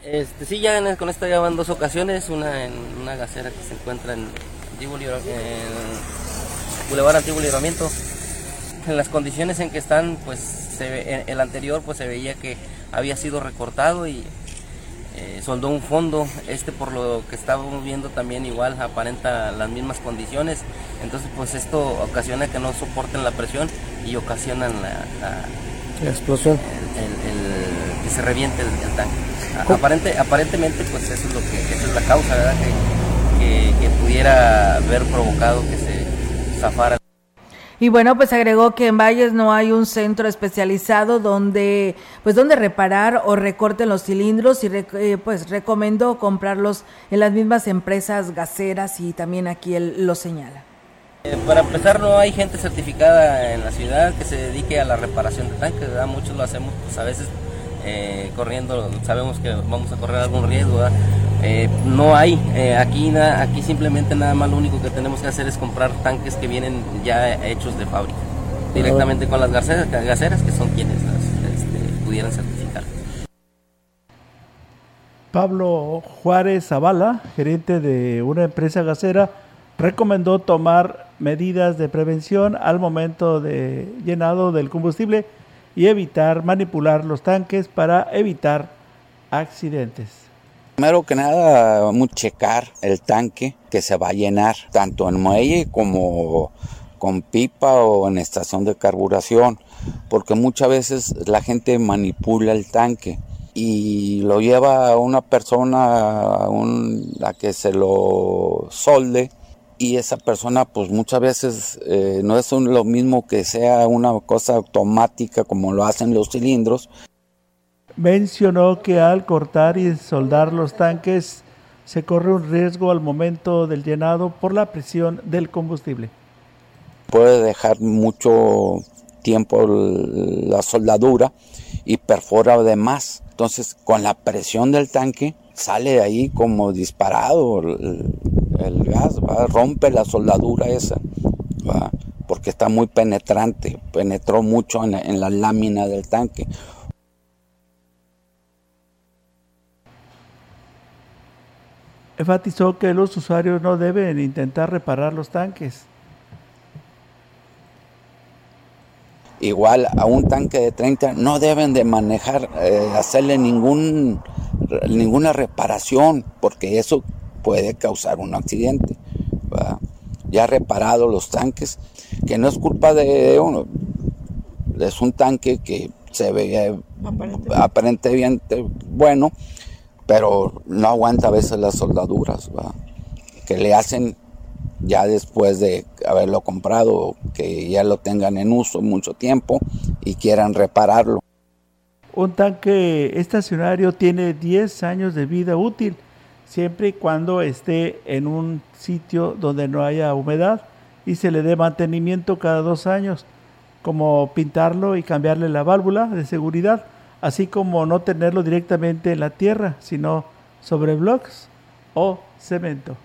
Este, sí, ya con esto ya van dos ocasiones, una en una gasera que se encuentra en en Boulevard Antiguo Libramiento. En las condiciones en que están, pues se el anterior pues se veía que había sido recortado y eh, soldó un fondo. Este por lo que estábamos viendo también igual aparenta las mismas condiciones. Entonces pues esto ocasiona que no soporten la presión y ocasionan la, explosión. que se reviente el, tanque. Aparente, aparentemente pues eso es lo que esa es la causa, ¿verdad? que, pudiera haber provocado que se zafara. Y bueno, pues agregó que en Valles no hay un centro especializado donde, pues donde reparar o recorten los cilindros y eh, pues recomendó comprarlos en las mismas empresas gaseras y también aquí él lo señala. Eh, para empezar, no hay gente certificada en la ciudad que se dedique a la reparación de tanques, ¿verdad? Muchos lo hacemos, pues a veces eh, corriendo, sabemos que vamos a correr algún riesgo, eh, no hay, eh, aquí, aquí simplemente nada más lo único que tenemos que hacer es comprar tanques que vienen ya hechos de fábrica, directamente con las gaseras, gaseras que son quienes las este, pudieran certificar. Pablo Juárez Zavala, gerente de una empresa gasera, recomendó tomar medidas de prevención al momento de llenado del combustible y evitar manipular los tanques para evitar accidentes. Primero que nada, vamos a checar el tanque que se va a llenar, tanto en muelle como con pipa o en estación de carburación, porque muchas veces la gente manipula el tanque y lo lleva a una persona a que se lo solde y esa persona pues muchas veces eh, no es lo mismo que sea una cosa automática como lo hacen los cilindros. Mencionó que al cortar y soldar los tanques se corre un riesgo al momento del llenado por la presión del combustible. Puede dejar mucho tiempo la soldadura y perfora de más. Entonces con la presión del tanque sale ahí como disparado el gas, ¿va? rompe la soldadura esa, porque está muy penetrante, penetró mucho en la, lámina del tanque. Enfatizó que los usuarios no deben intentar reparar los tanques. Igual a un tanque de 30 no deben de manejar, eh, hacerle ningún, ninguna reparación, porque eso puede causar un accidente. Ya reparado los tanques, que no es culpa de uno, es un tanque que se ve aparentemente bueno, pero no aguanta a veces las soldaduras, que le hacen ya después de haberlo comprado, que ya lo tengan en uso mucho tiempo y quieran repararlo. Un tanque estacionario tiene 10 años de vida útil, siempre y cuando esté en un sitio donde no haya humedad y se le dé mantenimiento cada dos años, como pintarlo y cambiarle la válvula de seguridad, así como no tenerlo directamente en la tierra, sino sobre blocks o cemento.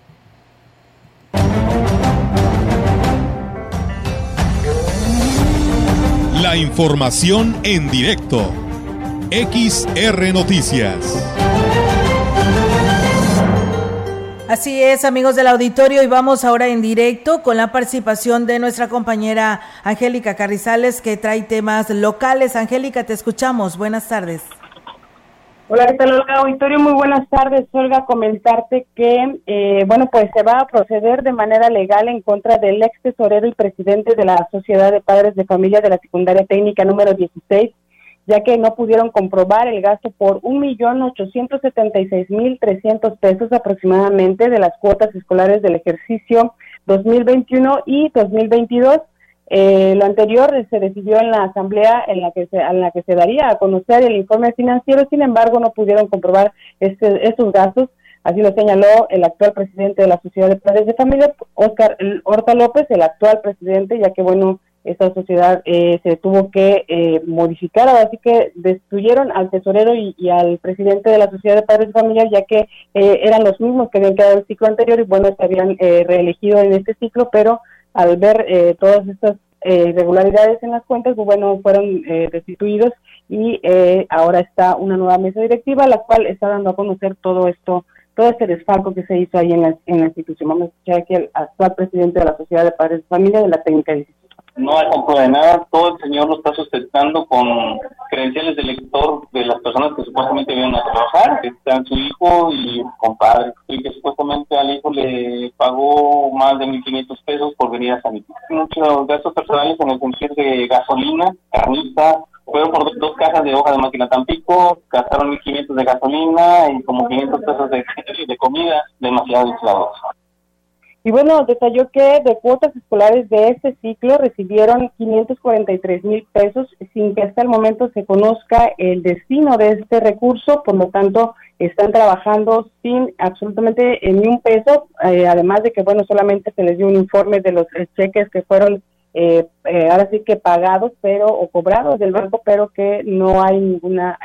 La información en directo. XR Noticias. Así es, amigos del auditorio, y vamos ahora en directo con la participación de nuestra compañera Angélica Carrizales, que trae temas locales. Angélica, te escuchamos. Buenas tardes. Hola, ¿qué tal? Auditorio, muy buenas tardes. Olga, comentarte que, eh, bueno, pues se va a proceder de manera legal en contra del ex tesorero y presidente de la Sociedad de Padres de Familia de la Secundaria Técnica número 16, ya que no pudieron comprobar el gasto por un millón ochocientos setenta y seis mil trescientos pesos aproximadamente de las cuotas escolares del ejercicio 2021 y 2022 eh, lo anterior se decidió en la asamblea en la que se, en la que se daría a conocer el informe financiero, sin embargo no pudieron comprobar este, estos gastos, así lo señaló el actual presidente de la Sociedad de Padres de Familia, Oscar Horta López, el actual presidente, ya que bueno, esta sociedad eh, se tuvo que eh, modificar, así que destruyeron al tesorero y, al presidente de la Sociedad de Padres de Familia, ya que eh, eran los mismos que habían quedado el ciclo anterior y bueno, se habían reelegido en este ciclo, pero al ver eh, todas estas eh, irregularidades en las cuentas, pues bueno, fueron eh, destituidos y ahora está una nueva mesa directiva, la cual está dando a conocer todo esto, todo este desfalco que se hizo ahí en la, en la institución. Vamos a escuchar aquí al actual presidente de la Sociedad de Padres de Familia de la Técnica de no hay compro de nada, todo el señor lo está sustentando con credenciales de lector de las personas que supuestamente vienen a trabajar, que están su hijo y compadre, y que supuestamente al hijo le pagó más de 1.500 pesos por venir a San Muchos gastos personales en el sentido de gasolina, carnita, fueron por dos cajas de hoja de máquina Tampico, gastaron 1.500 de gasolina y como 500 pesos de, de comida, demasiado inflados. Y bueno, detalló que de cuotas escolares de este ciclo recibieron 543 mil pesos sin que hasta el momento se conozca el destino de este recurso, por lo tanto están trabajando sin absolutamente ni un peso, eh, además de que bueno, solamente se les dio un informe de los cheques que fueron eh, eh, ahora sí que pagados pero o cobrados del banco, pero que no hay ninguna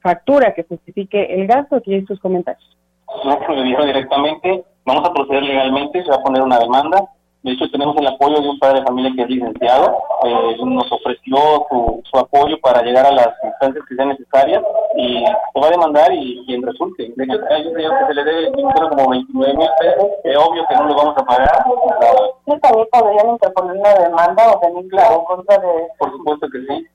factura que justifique el gasto. Aquí hay sus comentarios. No, dijo directamente Vamos a proceder legalmente, se va a poner una demanda. De hecho, tenemos el apoyo de un padre de familia que es licenciado. Eh, nos ofreció su, apoyo para llegar a las instancias que sean necesarias y se va a demandar y quien resulte. De hecho, hay un señor que se le debe como 29 mil pesos. Es obvio que no lo vamos a pagar. ¿Sí también podrían interponer una demanda o venir claro contra de...? Por supuesto que sí.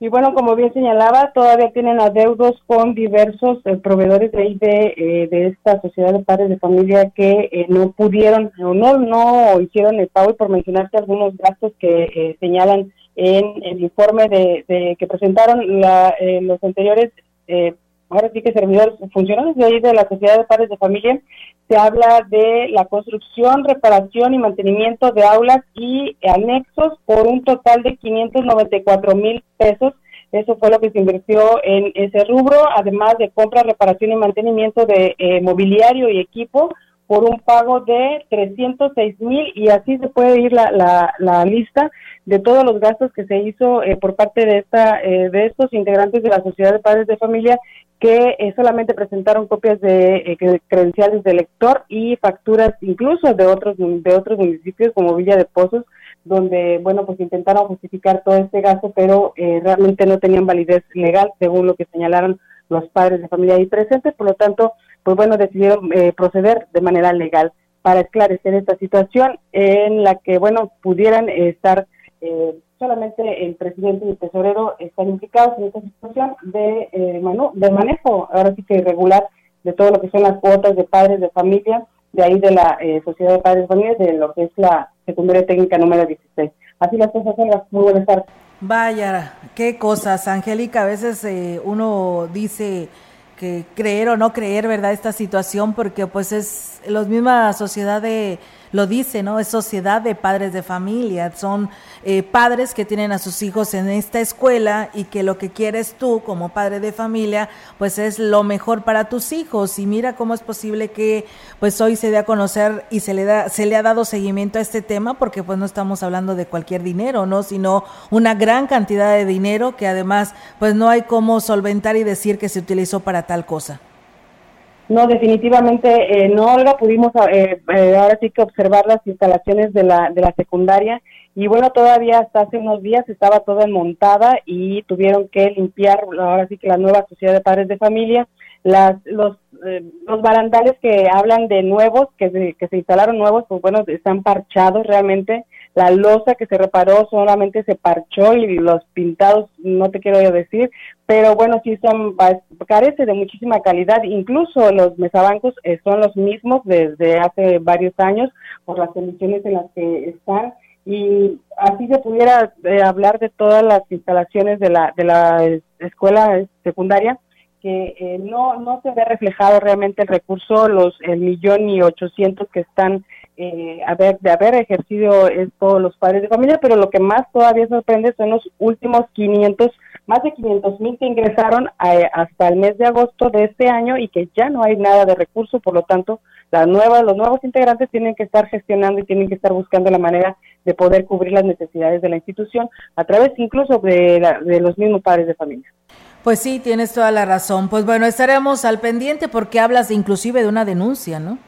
Y bueno, como bien señalaba, todavía tienen adeudos con diversos eh, proveedores de, eh, de, esta sociedad de padres de familia que eh, no pudieron o no, no hicieron el pago. Y por mencionarte algunos gastos que señalan en el informe de, que presentaron la, los anteriores, ahora sí que servidores, funcionarios de ahí de la sociedad de padres de familia, se habla de la construcción, reparación y mantenimiento de aulas y anexos por un total de 594 mil pesos. Eso fue lo que se invirtió en ese rubro, además de compra, reparación y mantenimiento de eh, mobiliario y equipo por un pago de 306 mil y así se puede ir la, la, la, lista de todos los gastos que se hizo eh, por parte de esta eh, de estos integrantes de la sociedad de padres de familia que eh, solamente presentaron copias de credenciales de lector y facturas incluso de otros de otros municipios como Villa de Pozos donde bueno pues intentaron justificar todo este gasto pero realmente no tenían validez legal según lo que señalaron los padres de familia ahí presentes. Por lo tanto pues bueno, decidieron eh, proceder de manera legal para esclarecer esta situación en la que, bueno, pudieran estar eh, solamente el presidente y el tesorero están implicados en esta situación de, eh, de manejo, ahora sí que irregular, de todo lo que son las cuotas de padres de familia, de ahí de la Sociedad de Padres de de lo que es la secundaria técnica número 16. Así las cosas son muy buenas tardes. Vaya, qué cosas, Angélica, a veces uno dice que creer o no creer, ¿verdad? Esta situación, porque pues es la misma sociedad de lo dice, ¿no? Es sociedad de padres de familia, son eh, padres que tienen a sus hijos en esta escuela y que lo que quieres tú como padre de familia, pues es lo mejor para tus hijos. Y mira cómo es posible que pues hoy se dé a conocer y se le da, se le ha dado seguimiento a este tema, porque pues no estamos hablando de cualquier dinero, ¿no? Sino una gran cantidad de dinero que además pues no hay cómo solventar y decir que se utilizó para tal cosa. No, definitivamente eh, no, Olga, pudimos eh, eh, ahora sí que observar las instalaciones de la, de la secundaria y bueno, todavía hasta hace unos días estaba toda montada y tuvieron que limpiar ahora sí que la nueva sociedad de padres de familia, las, los, los barandales que hablan de nuevos, que se, que se instalaron nuevos, pues bueno, están parchados realmente, la losa que se reparó solamente se parchó y los pintados no te quiero decir, pero bueno, sí son, carece de muchísima calidad, incluso los mesabancos eh, son los mismos desde hace varios años por las condiciones en las que están. Y así se pudiera eh, hablar de todas las instalaciones de la, de la escuela secundaria que eh, no, no se ve reflejado realmente el recurso, los el millón y ochocientos que están eh, haber, de haber ejercido todos los padres de familia, pero lo que más todavía sorprende son los últimos 500, más de 500 mil que ingresaron hasta el mes de agosto de este año y que ya no hay nada de recurso, por lo tanto, la nueva, los nuevos integrantes tienen que estar gestionando y tienen que estar buscando la manera de poder cubrir las necesidades de la institución a través incluso de, de los mismos padres de familia. Pues sí, tienes toda la razón. Pues bueno, estaremos al pendiente porque hablas inclusive de una denuncia, ¿no?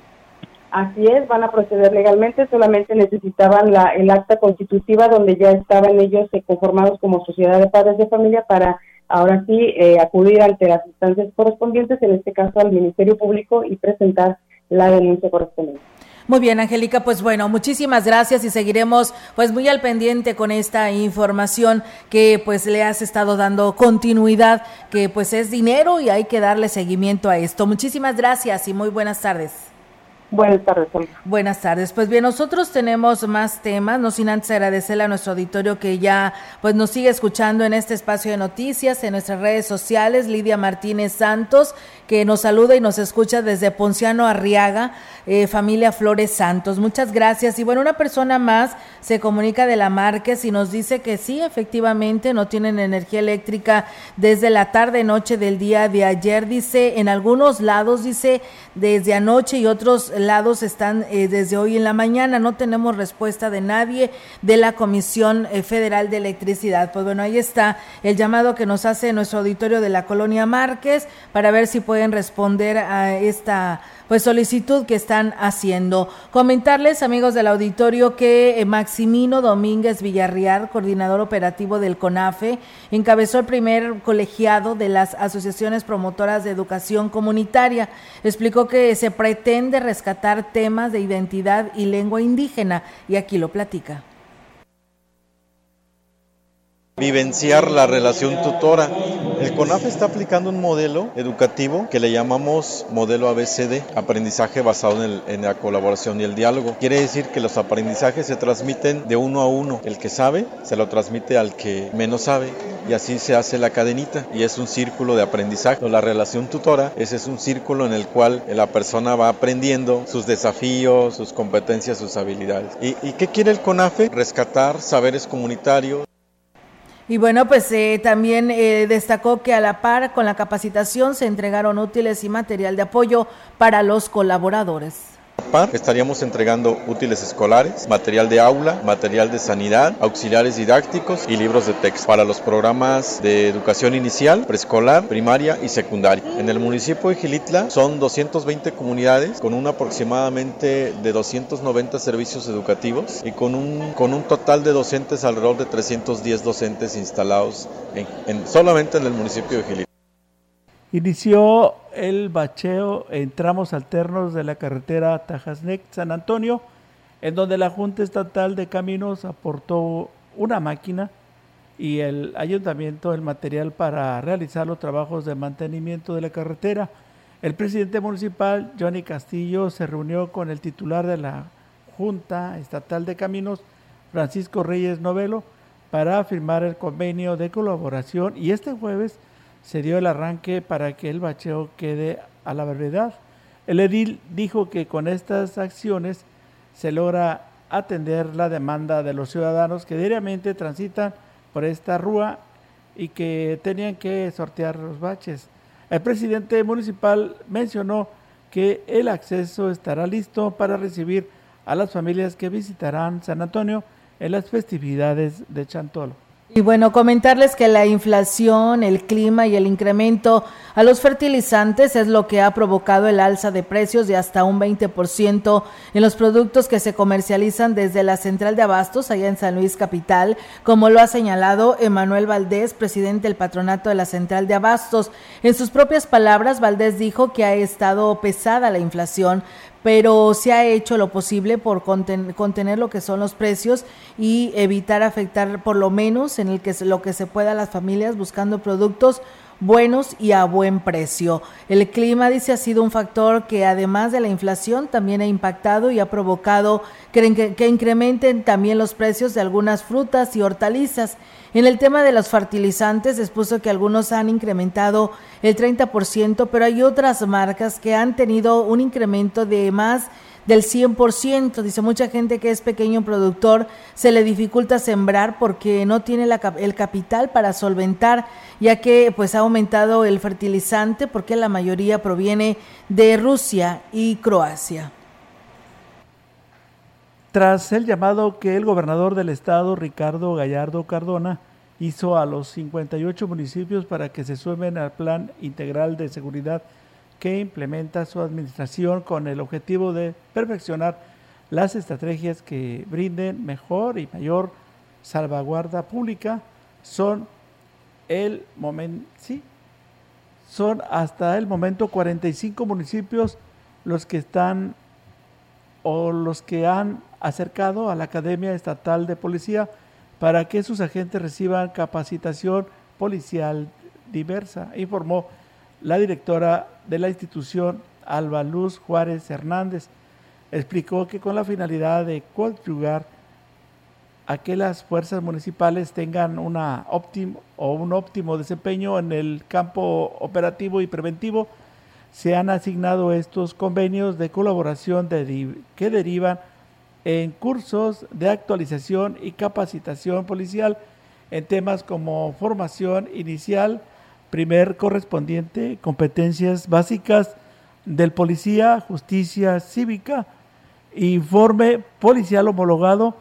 Así es, van a proceder legalmente, solamente necesitaban la, el acta constitutiva donde ya estaban ellos eh, conformados como sociedad de padres de familia para ahora sí eh, acudir ante las instancias correspondientes, en este caso al Ministerio Público, y presentar la denuncia correspondiente. Muy bien, Angélica, pues bueno, muchísimas gracias y seguiremos pues muy al pendiente con esta información que pues le has estado dando continuidad, que pues es dinero y hay que darle seguimiento a esto. Muchísimas gracias y muy buenas tardes. Buenas tardes. Buenas tardes. Pues bien, nosotros tenemos más temas, no sin antes agradecerle a nuestro auditorio que ya pues nos sigue escuchando en este espacio de noticias, en nuestras redes sociales, Lidia Martínez Santos, que nos saluda y nos escucha desde Ponciano Arriaga, eh, familia Flores Santos. Muchas gracias. Y bueno, una persona más se comunica de la Márquez y nos dice que sí, efectivamente, no tienen energía eléctrica desde la tarde noche del día de ayer, dice, en algunos lados, dice, desde anoche y otros lados están eh, desde hoy en la mañana. No tenemos respuesta de nadie de la Comisión eh, Federal de Electricidad. Pues bueno, ahí está el llamado que nos hace nuestro auditorio de la colonia Márquez para ver si pueden responder a esta pues solicitud que están haciendo. Comentarles, amigos del auditorio, que eh, Maximino Domínguez Villarreal, coordinador operativo del CONAFE, encabezó el primer colegiado de las asociaciones promotoras de educación comunitaria. Explicó que se pretende rescatar temas de identidad y lengua indígena y aquí lo platica. Vivenciar la relación tutora. El CONAF está aplicando un modelo educativo que le llamamos modelo ABCD, aprendizaje basado en, la colaboración y el diálogo. Quiere decir que los aprendizajes se transmiten de uno a uno. El que sabe se lo transmite al que menos sabe y así se hace la cadenita y es un círculo de aprendizaje. La relación tutora ese es un círculo en el cual la persona va aprendiendo sus desafíos, sus competencias, sus habilidades. ¿Y, y qué quiere el CONAFE? Rescatar saberes comunitarios y bueno, pues eh, también eh, destacó que a la par con la capacitación se entregaron útiles y material de apoyo para los colaboradores. Estaríamos entregando útiles escolares, material de aula, material de sanidad, auxiliares didácticos y libros de texto para los programas de educación inicial, preescolar, primaria y secundaria. En el municipio de Gilitla son 220 comunidades con un aproximadamente de 290 servicios educativos y con un, con un total de docentes alrededor de 310 docentes instalados en, solamente en el municipio de Gilitla. Inició el bacheo en tramos alternos de la carretera Tajasnec-San Antonio, en donde la Junta Estatal de Caminos aportó una máquina y el ayuntamiento el material para realizar los trabajos de mantenimiento de la carretera. El presidente municipal, Johnny Castillo, se reunió con el titular de la Junta Estatal de Caminos, Francisco Reyes Novelo, para firmar el convenio de colaboración y este jueves se dio el arranque para que el bacheo quede a la verdad. El edil dijo que con estas acciones se logra atender la demanda de los ciudadanos que diariamente transitan por esta rúa y que tenían que sortear los baches. El presidente municipal mencionó que el acceso estará listo para recibir a las familias que visitarán San Antonio en las festividades de Chantolo. Y bueno, comentarles que la inflación, el clima y el incremento a los fertilizantes es lo que ha provocado el alza de precios de hasta un 20% en los productos que se comercializan desde la central de abastos allá en San Luis Capital, como lo ha señalado Emanuel Valdés, presidente del patronato de la central de abastos. En sus propias palabras, Valdés dijo que ha estado pesada la inflación, pero se ha hecho lo posible por contener lo que son los precios y evitar afectar por lo menos en el que lo que se pueda a las familias buscando productos buenos y a buen precio. El clima, dice, ha sido un factor que además de la inflación también ha impactado y ha provocado que, que, incrementen también los precios de algunas frutas y hortalizas. En el tema de los fertilizantes, expuso que algunos han incrementado el 30%, pero hay otras marcas que han tenido un incremento de más del 100%. Dice mucha gente que es pequeño productor, se le dificulta sembrar porque no tiene el capital para solventar, ya que pues ha aumentado el fertilizante porque la mayoría proviene de Rusia y Croacia. Tras el llamado que el gobernador del estado, Ricardo Gallardo Cardona, hizo a los 58 municipios para que se sumen al Plan Integral de Seguridad que implementa su administración con el objetivo de perfeccionar las estrategias que brinden mejor y mayor salvaguarda pública, son el momento, sí, son hasta el momento 45 municipios los que están o los que han acercado a la Academia Estatal de Policía para que sus agentes reciban capacitación policial diversa, informó la directora de la institución, Alba Luz Juárez Hernández. Explicó que con la finalidad de conyugar a que las fuerzas municipales tengan una óptimo o un óptimo desempeño en el campo operativo y preventivo, se han asignado estos convenios de colaboración que derivan en cursos de actualización y capacitación policial en temas como formación inicial, primer correspondiente, competencias básicas del policía, justicia cívica, informe policial homologado,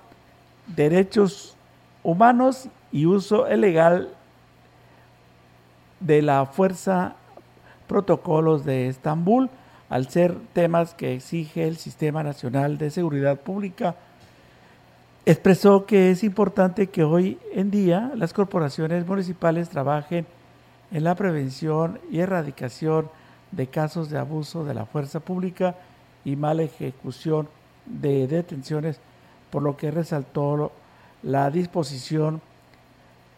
derechos humanos y uso ilegal de la fuerza protocolos de Estambul al ser temas que exige el Sistema Nacional de Seguridad Pública, expresó que es importante que hoy en día las corporaciones municipales trabajen en la prevención y erradicación de casos de abuso de la fuerza pública y mala ejecución de detenciones, por lo que resaltó la disposición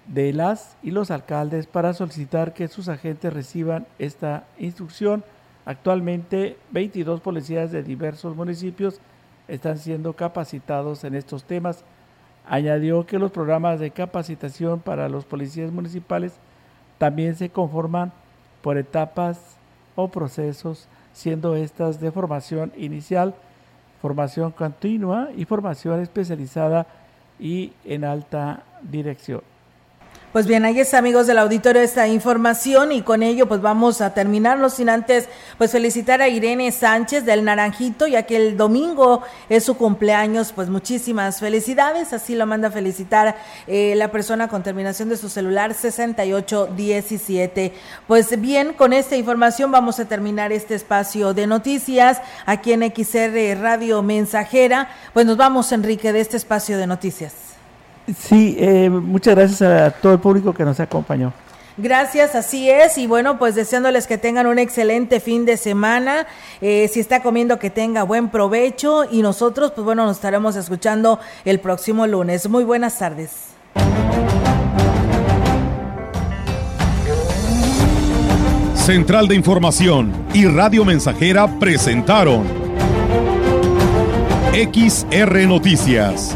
de las y los alcaldes para solicitar que sus agentes reciban esta instrucción Actualmente, 22 policías de diversos municipios están siendo capacitados en estos temas. Añadió que los programas de capacitación para los policías municipales también se conforman por etapas o procesos, siendo estas de formación inicial, formación continua y formación especializada y en alta dirección. Pues bien, ahí está, amigos del auditorio, esta información y con ello pues vamos a terminarlo sin antes pues felicitar a Irene Sánchez del Naranjito, ya que el domingo es su cumpleaños, pues muchísimas felicidades, así lo manda a felicitar eh, la persona con terminación de su celular 6817. Pues bien, con esta información vamos a terminar este espacio de noticias aquí en XR Radio Mensajera. Pues nos vamos, Enrique, de este espacio de noticias. Sí, eh, muchas gracias a todo el público que nos acompañó. Gracias, así es. Y bueno, pues deseándoles que tengan un excelente fin de semana. Eh, si está comiendo, que tenga buen provecho. Y nosotros, pues bueno, nos estaremos escuchando el próximo lunes. Muy buenas tardes. Central de Información y Radio Mensajera presentaron XR Noticias.